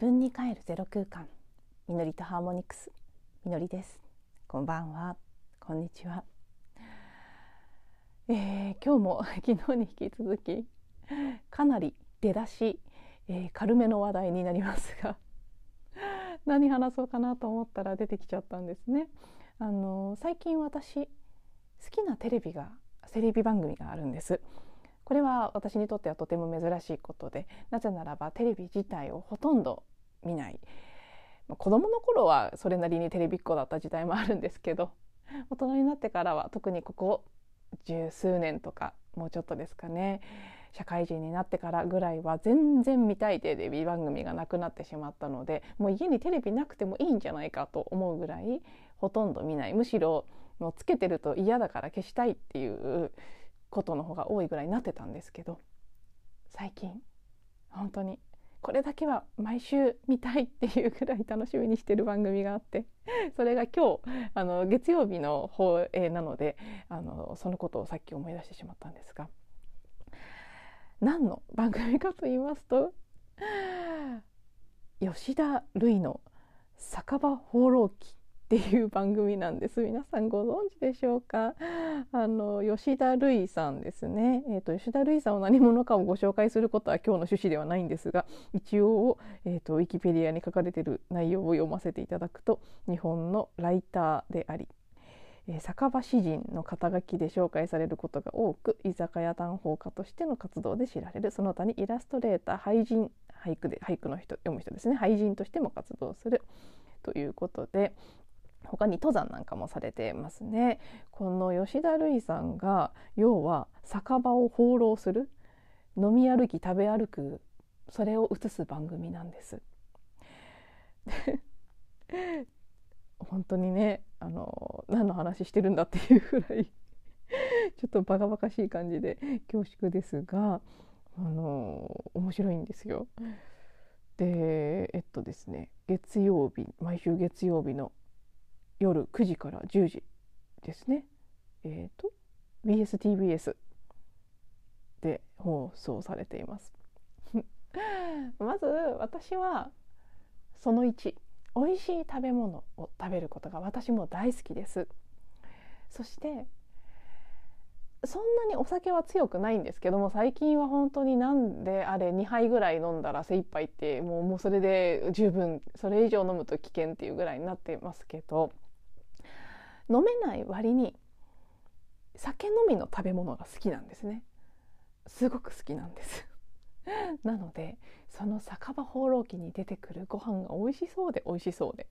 分に帰るゼロ空間。みのりとハーモニクス。みのりです。こんばんは。こんにちは、えー、今日も 昨日に引き続きかなり出だし、えー、軽めの話題になりますが 何話そうかなと思ったら出てきちゃったんですね。あの最近私好きなテレビがテレビ番組があるんです。これは私にとってはとても珍しいことでなぜならばテレビ自体をほとんど見ない。子供の頃はそれなりにテレビっ子だった時代もあるんですけど 大人になってからは特にここ十数年とかもうちょっとですかね社会人になってからぐらいは全然見たいテレビ番組がなくなってしまったのでもう家にテレビなくてもいいんじゃないかと思うぐらいほとんど見ない。むしろもうつけてると嫌だから消したいっていうことの方が多いぐらいになってたんですけど最近本当にこれだけは毎週見たいっていうぐらい楽しみにしてる番組があってそれが今日あの月曜日の放映なのであのそのことをさっき思い出してしまったんですが何の番組かと言いますと吉田類の「酒場放浪記」っていう番組なんです。皆さんご存知でしょうか？あの吉田類さんですね、えーと、吉田類さんは何者かをご紹介することは今日の趣旨ではないんですが一応、えーと、ウィキペディアに書かれている内容を読ませていただくと日本のライターであり酒場詩人の肩書きで紹介されることが多く居酒屋談法家としての活動で知られるその他にイラストレーター俳人俳句で俳句の人読む人ですね。俳人としても活動する。ということで他に登山なんかもされてますねこの吉田類さんが要は酒場を放浪する飲み歩き食べ歩くそれを映す番組なんです本当にねあの何の話してるんだっていうぐらいちょっとバカバカしい感じで恐縮ですがあの面白いんですよ。でえっとですね月曜日毎週月曜日の夜9時から10時ですね。えっ、ー、と BSTBS で放送されています。まず私はその1美味しい食べ物を食べることが私も大好きです。そしてそんなにお酒は強くないんですけども最近は本当になんであれ2杯ぐらい飲んだら精一杯ってもうもうそれで十分それ以上飲むと危険っていうぐらいになっていますけど。飲めない割に酒飲みの食べ物が好きなんですね。すごく好きなんです。なのでその酒場放浪記に出てくるご飯が美味しそうで美味しそうで。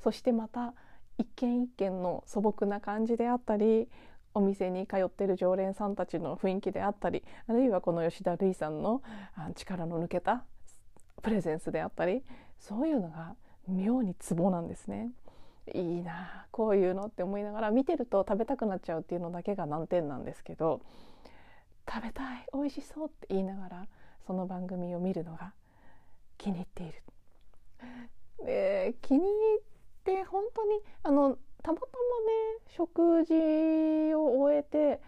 そしてまた一軒一軒の素朴な感じであったりお店に通ってる常連さんたちの雰囲気であったりあるいはこの吉田類さんの力の抜けたプレゼンスであったりそういうのが妙にツボなんですね。いいなこういうのって思いながら見てると食べたくなっちゃうっていうのだけが難点なんですけど食べたい美味しそうって言いながらその番組を見るのが気に入っている。で気に入って本当にあのたまたまね食事を終えて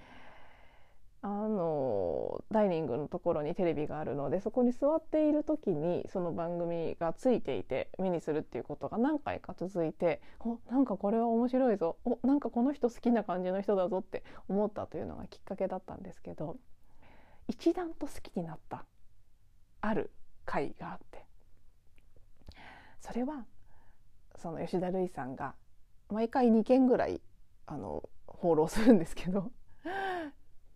あのダイニングのところにテレビがあるのでそこに座っている時にその番組がついていて目にするっていうことが何回か続いておなんかこれは面白いぞおなんかこの人好きな感じの人だぞって思ったというのがきっかけだったんですけど一段と好きになったある回があってそれはその吉田類さんが毎回2件ぐらいあの放浪するんですけど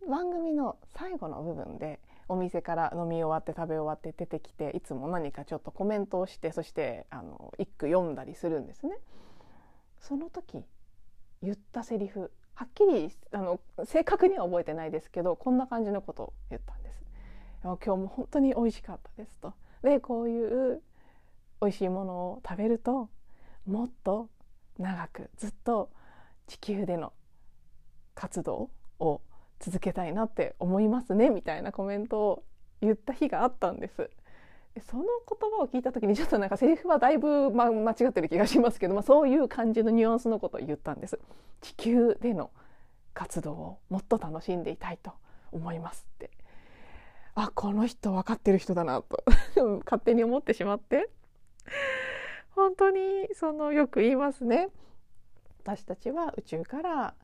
番組の最後の部分でお店から飲み終わって食べ終わって出てきていつも何かちょっとコメントをしてそしてあの一句読んだりするんですね。その時言ったセリフはっきりあの正確には覚えてないですけどこんな感じのことを言ったんです。今日も本当に美味しかったですと。でこういう美味しいものを食べるともっと長くずっと地球での活動を続けたいなって思いますねみたいなコメントを言った日があったんです。その言葉を聞いた時にちょっとなんかセリフはだいぶ、ま、間違ってる気がしますけど、まあ、そういう感じのニュアンスのことを言ったんです。地球での活動をもっと楽しんでいたいと思いますって。あこの人分かってる人だなと 勝手に思ってしまって本当にそのよく言いますね。私たちは宇宙から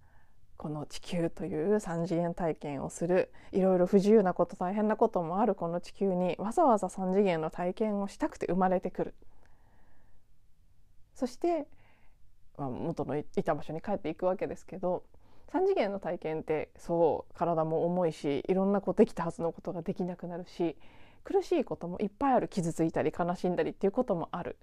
この地球という三次元体験をする。いろいろ不自由なこと大変なこともあるこの地球にわざわざ三次元の体験をしたくて生まれてくる。そして、まあ、元のいた場所に帰っていくわけですけど3次元の体験ってそう体も重いしいろんなこうできたはずのことができなくなるし苦しいこともいっぱいある。傷ついたり悲しんだりっていうこともある。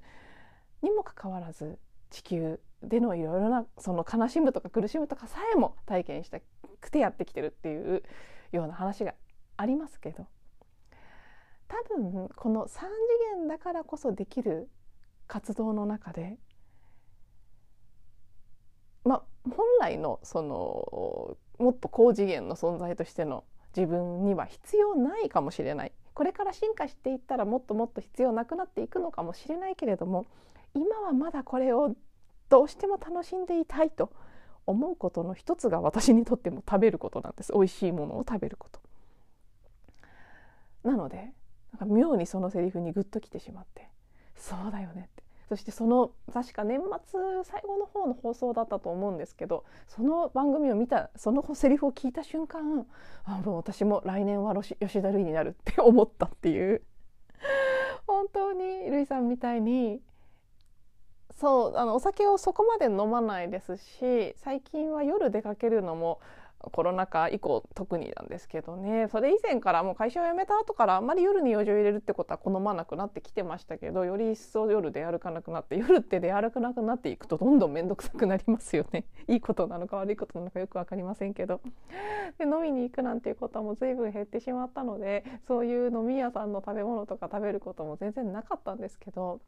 にもかかわらず地球でのいろいろなその悲しむとか苦しむとかさえも体験したくてやってきてるっていうような話がありますけど。多分この3次元だからこそできる活動の中でまあ本来のそのもっと高次元の存在としての自分には必要ないかもしれない。これから進化していったらもっともっと必要なくなっていくのかもしれないけれども今はまだこれをどうしても楽しんでいたいと思うことの一つが私にとっても食べることなんです。美味しいものを食べること。なのでなんか妙にそのセリフにグッときてしまって。そうだよねって。そしてその確か年末最後の方の放送だったと思うんですけどその番組を見たそのセリフを聞いた瞬間あもう私も来年は吉田類になるって思ったっていう。本当に類さんみたいにそうあのお酒をそこまで飲まないですし最近は夜出かけるのもコロナ禍以降特になんですけどね。それ以前からもう会社を辞めた後からあんまり夜に用事を入れるってことは好まなくなってきてましたけどより一層夜出歩かなくなって夜って出歩かなくなっていくとどんどん面倒くさくなりますよね。いいことなのか悪いことなのかよく分かりませんけど。で飲みに行くなんていうことはもう随分減ってしまったのでそういう飲み屋さんの食べ物とか食べることも全然なかったんですけど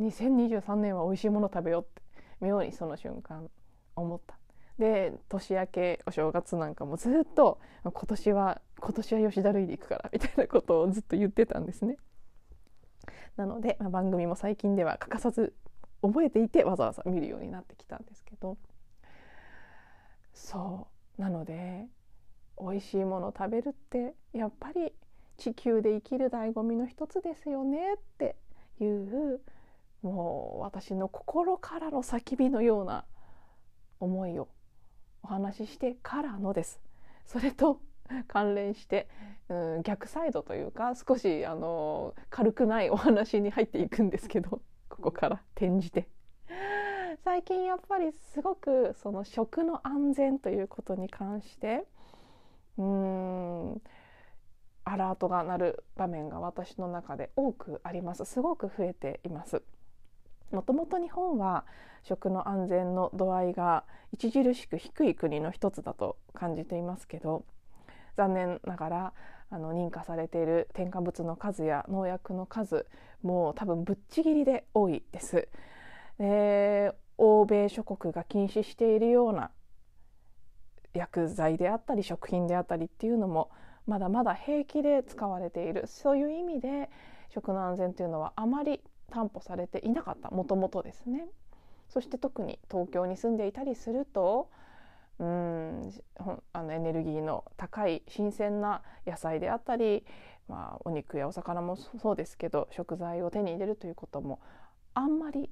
2023年は美味しいもの食べようって妙にその瞬間思った。で年明けお正月なんかもずっと今年は今年は吉田類で行くからみたいなことをずっと言ってたんですね。なので、まあ、番組も最近では欠かさず覚えていてわざわざ見るようになってきたんですけどそうなので美味しいもの食べるってやっぱり地球で生きる醍醐味の一つですよねっていうもう私の心からの叫びのような思いをお話ししてからのです。それと関連して、うん、逆サイドというか少しあの軽くないお話に入っていくんですけどここから転じて。最近やっぱりすごくその食の安全ということに関してうんアラートが鳴る場面が私の中で多くありますすごく増えていますもともと日本は食の安全の度合いが著しく低い国の一つだと感じていますけど残念ながらあの認可されている添加物の数や農薬の数もう多分ぶっちぎりで多いです。で欧米諸国が禁止しているような薬剤であったり食品であったりっていうのもまだまだ平気で使われているそういう意味で食の安全というのはあまり担保されていなかったもともとですね。そして特に東京に住んでいたりするとうんあのエネルギーの高い新鮮な野菜であったり、まあ、お肉やお魚もそうですけど食材を手に入れるということもあんまり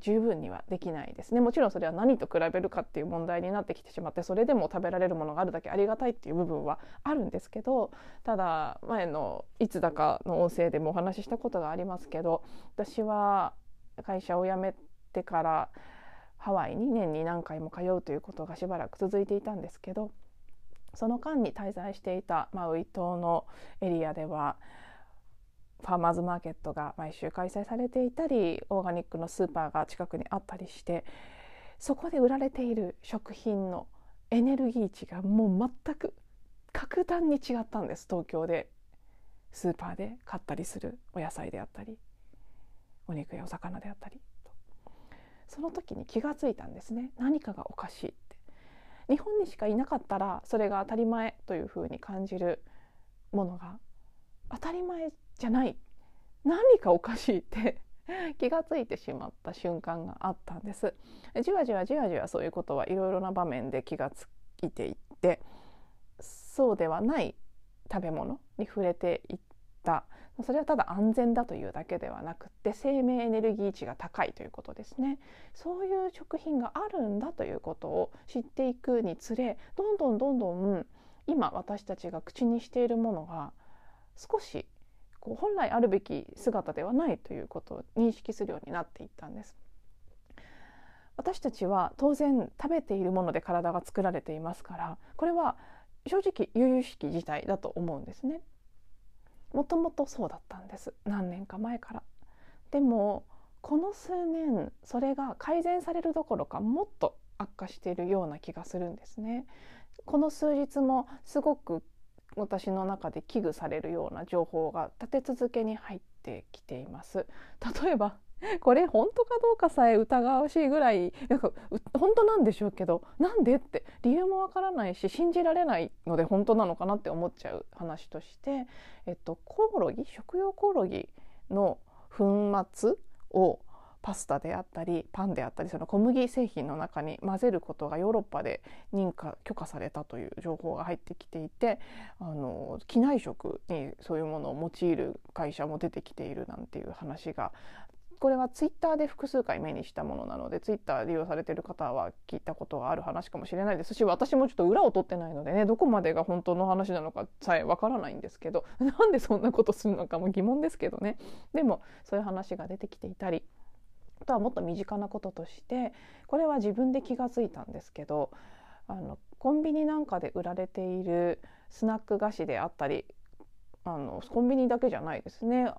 十分にはできないですね。もちろんそれは何と比べるかっていう問題になってきてしまってそれでも食べられるものがあるだけありがたいっていう部分はあるんですけどただ前のいつだかの音声でもお話ししたことがありますけど私は会社を辞めてからハワイに年に何回も通うということがしばらく続いていたんですけどその間に滞在していたマウイ島のエリアではファーマーズマーケットが毎週開催されていたりオーガニックのスーパーが近くにあったりしてそこで売られている食品のエネルギー値がもう全く格段に違ったんです東京で。スーパーで買ったりするお野菜であったりお肉やお魚であったりその時に気がついたんですね。何かがおかしいって。日本にしかいなかったらそれが当たり前というふうに感じるものが当たり前じゃない。何かおかしいって 気がついてしまった瞬間があったんです。じわじわじわじわそういうことはいろいろな場面で気がついていってそうではない食べ物に触れていった。それはただ安全だというだけではなくって生命エネルギー値が高いということですね。そういう食品があるんだということを知っていくにつれどんどんどんどん今私たちが口にしているものが少しこう本来あるべき姿ではないということを認識するようになっていったんです。私たちは当然食べているもので体が作られていますからこれは正直由々しき事態だと思うんですね。もともとそうだったんです何年か前から。でもこの数年それが改善されるどころかもっと悪化しているような気がするんですね。この数日もすごく私の中で危惧されるような情報が立て続けに入ってきています。例えば これ本当かどうかさえ疑わしいぐらいなんか本当なんでしょうけどなんでって理由もわからないし信じられないので本当なのかなって思っちゃう話として、えっと、コオロギ食用コオロギの粉末をパスタであったりパンであったりその小麦製品の中に混ぜることがヨーロッパで認可許可されたという情報が入ってきていてあの機内食にそういうものを用いる会社も出てきているなんていう話がこれはツイッターで複数回目にしたものなのでツイッター利用されてる方は聞いたことがある話かもしれないです。し私もちょっと裏を取ってないのでねどこまでが本当の話なのかさえわからないんですけどなんでそんなことするのかも疑問ですけどね。でもそういう話が出てきていたりあとはもっと身近なこととしてこれは自分で気が付いたんですけどあのコンビニなんかで売られているスナック菓子であったりあのコンビニだけじゃないですね。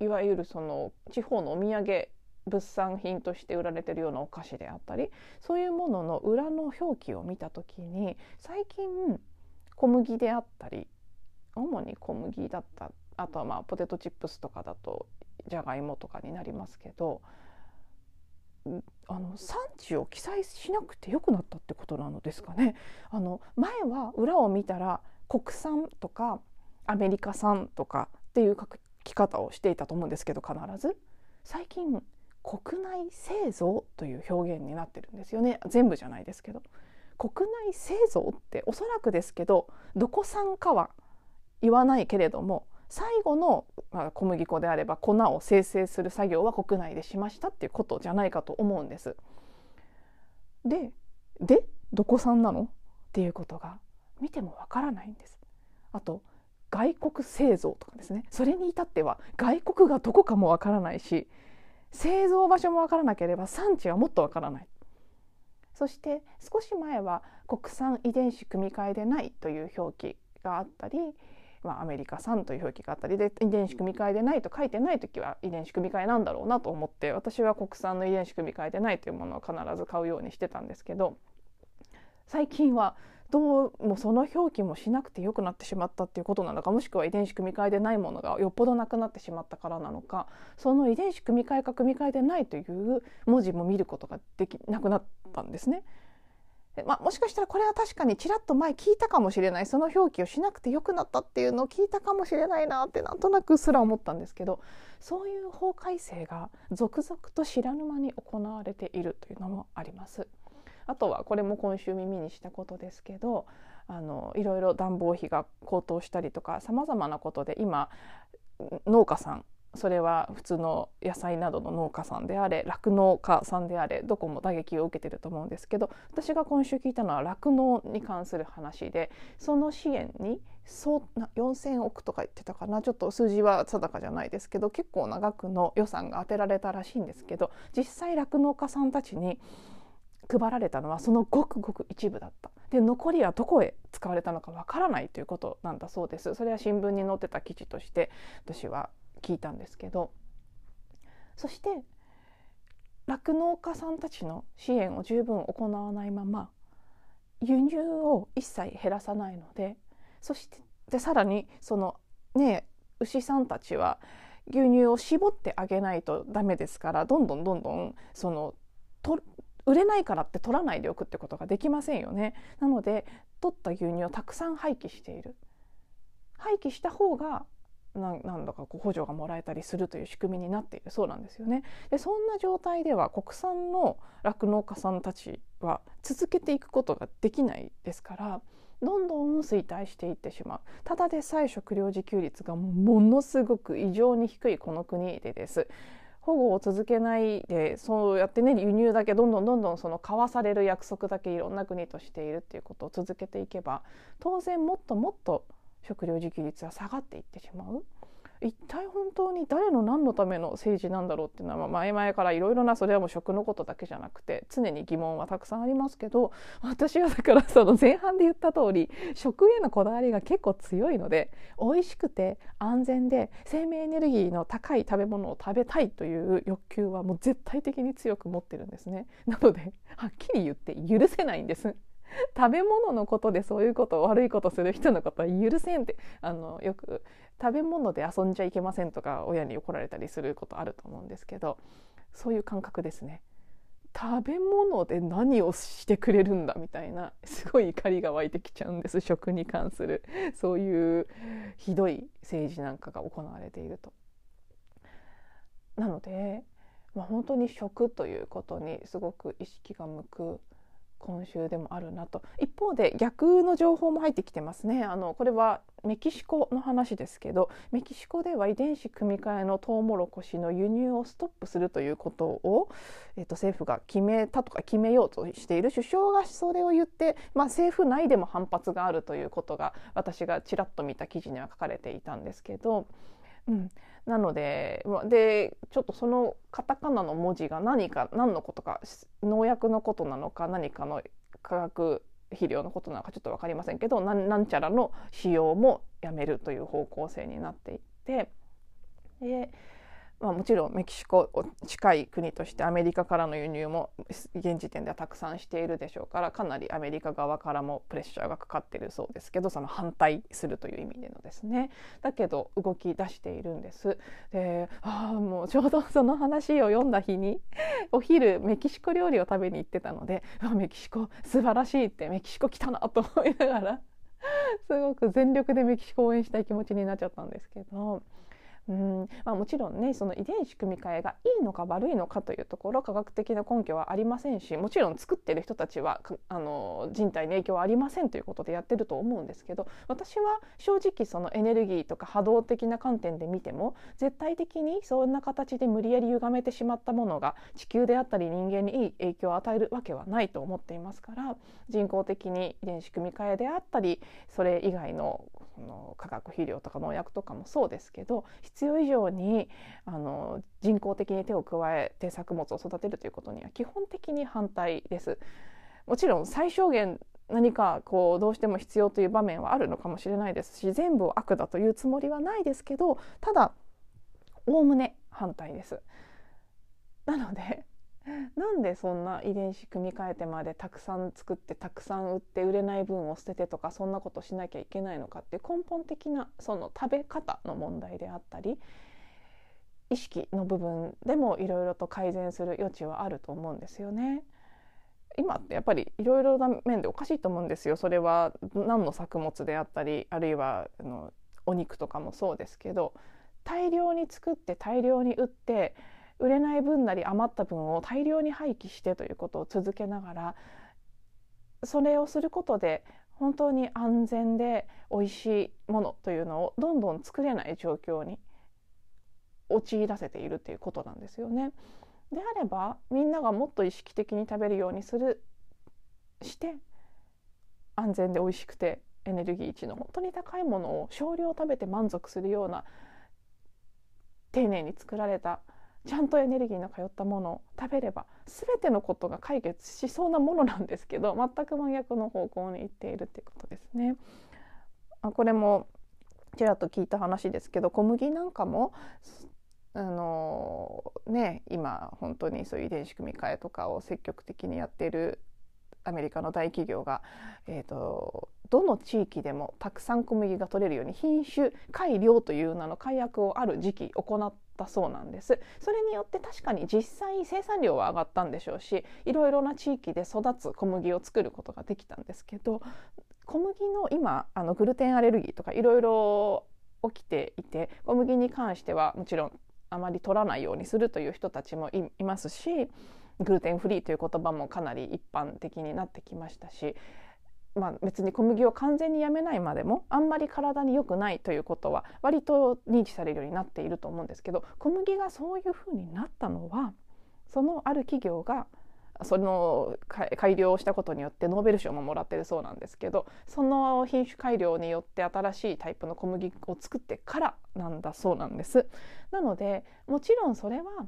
いわゆるその地方のお土産物産品として売られてるようなお菓子であったりそういうものの裏の表記を見た時に最近小麦であったり主に小麦だったあとはまあポテトチップスとかだとじゃがいもとかになりますけどあの産地を記載しなくてよくなったってことなのですかね。あの前は裏を見たら国産とかアメリカ産とかっていう書き方をしていたと思うんですけど必ず。最近国内製造という表現になってるんですよね。全部じゃないですけど。国内製造っておそらくですけどどこ産かは言わないけれども最後の、まあ、小麦粉であれば粉を生成する作業は国内でしましたっていうことじゃないかと思うんです。ででどこ産なの？っていうことが見てもわからないんです。あと外国製造とかですねそれに至っては外国がどこかもわからないし製造場所もわからなければ産地はもっとわからないそして少し前は国産遺伝子組み換えでないという表記があったり、まあ、アメリカ産という表記があったりで遺伝子組み換えでないと書いてない時は遺伝子組み換えなんだろうなと思って私は国産の遺伝子組み換えでないというものを必ず買うようにしてたんですけど最近はどうもその表記もしなくてよくなってしまったっていうことなのかもしくは遺伝子組み換えでないものがよっぽどなくなってしまったからなのかその遺伝子組み換えか組み換えでないという文字も見ることができなくなったんですね。まあ、もしかしたらこれは確かにちらっと前聞いたかもしれないその表記をしなくてよくなったっていうのを聞いたかもしれないなってなんとなくすら思ったんですけどそういう法改正が続々と知らぬ間に行われているというのもあります。あとはこれも今週耳にしたことですけどあのいろいろ暖房費が高騰したりとかさまざまなことで今農家さんそれは普通の野菜などの農家さんであれ酪農家さんであれどこも打撃を受けてると思うんですけど私が今週聞いたのは酪農に関する話でその支援にそう4,000億とか言ってたかなちょっと数字は定かじゃないですけど結構な額の予算が当てられたらしいんですけど実際酪農家さんたちに配られたのはそのごくごく一部だった。で残りはどこへ使われたのかわからないということなんだそうです。それは新聞に載ってた記事として私は聞いたんですけどそして酪農家さんたちの支援を十分行わないまま輸入を一切減らさないのでそしてでさらにそのね牛さんたちは牛乳を絞ってあげないとダメですからどんどんどんどんそのと売れないからって取らないでおくってことができませんよね。なので取った牛乳をたくさん廃棄している。廃棄した方がなんだかこう補助がもらえたりするという仕組みになっているそうなんですよね。でそんな状態では国産の酪農家さんたちは続けていくことができないですからどんどん衰退していってしまうただでさえ食料自給率がものすごく異常に低いこの国でです保護を続けないでそうやってね輸入だけどんどんどんどんその交わされる約束だけいろんな国としているっていうことを続けていけば当然もっともっと食料自給率は下がっていってしまう。一体本当に誰の何のための政治なんだろうっていうのは前々からいろいろなそれはもう食のことだけじゃなくて常に疑問はたくさんありますけど 私はだからその前半で言った通り食へのこだわりが結構強いので美味しくて安全で生命エネルギーの高い食べ物を食べたいという欲求はもう絶対的に強く持ってるんですね。なのではっきり言って許せないんです。食べ物のことでそういうこと悪いことする人のことは許せんってあのよく食べ物で遊んじゃいけませんとか親に怒られたりすることあると思うんですけどそういう感覚ですね。食べ物で何をしてくれるんだみたいなすごい怒りが湧いてきちゃうんです食に関するそういうひどい政治なんかが行われていると。なので、まあ、本当に食ということにすごく意識が向く今週でもあるなと一方で逆の情報も入ってきてますねあのこれはメキシコの話ですけどメキシコでは遺伝子組み換えのトウモロコシの輸入をストップするということを、えー、と政府が決めたとか決めようとしている首相がそれを言って、まあ、政府内でも反発があるということが私がちらっと見た記事には書かれていたんですけど。うん、なのででちょっとそのカタカナの文字が何か何のことか農薬のことなのか何かの化学肥料のことなのかちょっと分かりませんけどなんちゃらの使用もやめるという方向性になっていってでまあ、もちろんメキシコを近い国としてアメリカからの輸入も現時点ではたくさんしているでしょうからかなりアメリカ側からもプレッシャーがかかっているそうですけどその反対するという意味でのですねだけど動き出しているんです。でああもうちょうどその話を読んだ日にお昼メキシコ料理を食べに行ってたのでメキシコ素晴らしいってメキシコ来たなと思いながらすごく全力でメキシコを応援したい気持ちになっちゃったんですけど。うん。まあ、もちろんねその遺伝子組み換えがいいのか悪いのかというところ科学的な根拠はありませんしもちろん作ってる人たちはあの人体に影響はありませんということでやってると思うんですけど私は正直そのエネルギーとか波動的な観点で見ても絶対的にそんな形で無理やり歪めてしまったものが地球であったり人間にいい影響を与えるわけはないと思っていますから人工的に遺伝子組み換えであったりそれ以外のの化学肥料とか農薬とかもそうですけど必要以上にあの人工的に手を加えて作物を育てるということには基本的に反対です。もちろん最小限何かこうどうしても必要という場面はあるのかもしれないですし全部を悪だというつもりはないですけどただおおむね反対です。なので なんでそんな遺伝子組み換えてまでたくさん作ってたくさん売って売れない分を捨ててとかそんなことしなきゃいけないのかって根本的なその食べ方の問題であったり意識の部分でもいろいろと改善する余地はあると思うんですよね。今ってやっぱりいろいろな面でおかしいと思うんですよ。それは何の作物であったりあるいはあのお肉とかもそうですけど大量に作って大量に売って売れない分なり余った分を大量に廃棄してということを続けながらそれをすることで本当に安全で美味しいものというのをどんどん作れない状況に陥らせているということなんですよね。であればみんながもっと意識的に食べるようにするして安全で美味しくてエネルギー値の本当に高いものを少量食べて満足するような丁寧に作られたちゃんとエネルギーの通ったものを食べれば全てのことが解決しそうなものなんですけど 全く真逆の方向に行っているっていうことですね。あこれもちらっと聞いた話ですけど小麦なんかもあのね今本当にそういう遺伝子組み換えとかを積極的にやっているアメリカの大企業が、えーと、どの地域でもたくさん小麦が取れるように品種改良という名の改悪をある時期行ったそうなんです。それによって確かに実際生産量は上がったんでしょうしいろいろな地域で育つ小麦を作ることができたんですけど小麦の今あのグルテンアレルギーとかいろいろ起きていて小麦に関してはもちろんあまり取らないようにするという人たちもいますしグルテンフリーという言葉もかなり一般的になってきましたしまあ、別に小麦を完全にやめないまでもあんまり体に良くないということは割と認知されるようになっていると思うんですけど小麦がそういうふうになったのはそのある企業がその改良をしたことによってノーベル賞ももらってるそうなんですけどその品種改良によって新しいタイプの小麦を作ってからなんだそうなんです。なのでもちろんそれは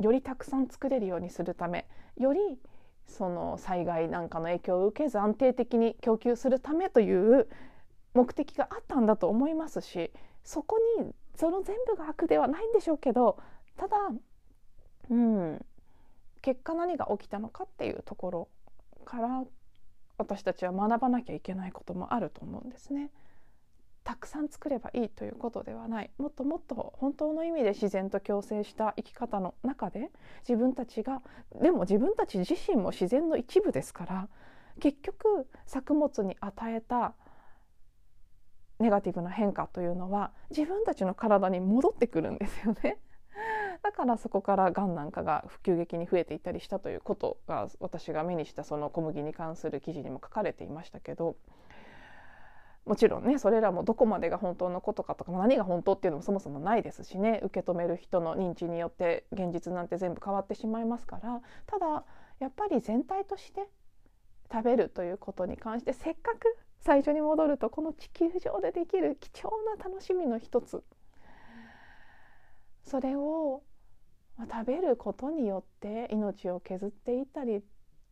よりたくさん作れるようにするためよりその災害なんかの影響を受けず安定的に供給するためという目的があったんだと思いますしそこにその全部が悪ではないんでしょうけどただうん結果何が起きたのかっていうところから私たちは学ばなきゃいけないこともあると思うんですね。たくさん作ればいいということではないもっともっと本当の意味で自然と共生した生き方の中で自分たちがでも自分たち自身も自然の一部ですから結局作物に与えたネガティブな変化というのは自分たちの体に戻ってくるんですよね。だからそこからがんなんかが急激に増えていったりしたということが私が目にしたその小麦に関する記事にも書かれていましたけどもちろんねそれらもどこまでが本当のことかとか何が本当っていうのもそもそもないですしね。受け止める人の認知によって現実なんて全部変わってしまいますから。ただやっぱり全体として食べるということに関してせっかく最初に戻るとこの地球上でできる貴重な楽しみの一つ。それを食べることによって命を削っていったり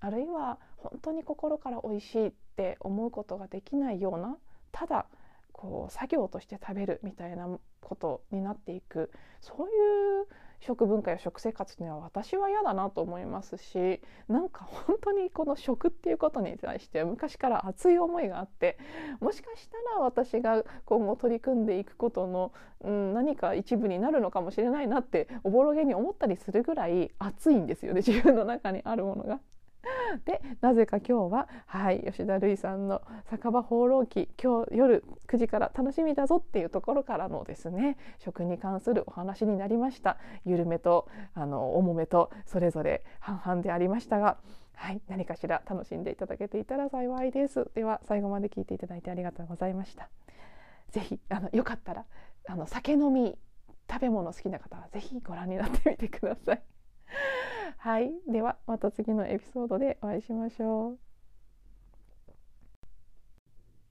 あるいは本当に心から美味しいって思うことができないようなただこう作業として食べるみたいなことになっていくそういう食文化や食生活には私は嫌だなと思いますしなんか本当にこの食っていうことに対して昔から熱い思いがあってもしかしたら私が今後取り組んでいくことの、うん、何か一部になるのかもしれないなっておぼろげに思ったりするぐらい熱いんですよね自分の中にあるものが。でなぜか今日は、はい、吉田類さんの「酒場放浪記」今日夜9時から楽しみだぞっていうところからのですね食に関するお話になりました緩めとあの重めとそれぞれ半々でありましたが。はい、何かしら楽しんでいただけていたら幸いです。では最後まで聞いていただいてありがとうございました。ぜひあのよかったらあの酒飲み食べ物好きな方はぜひご覧になってみてください。はい、ではまた次のエピソードでお会いしましょう。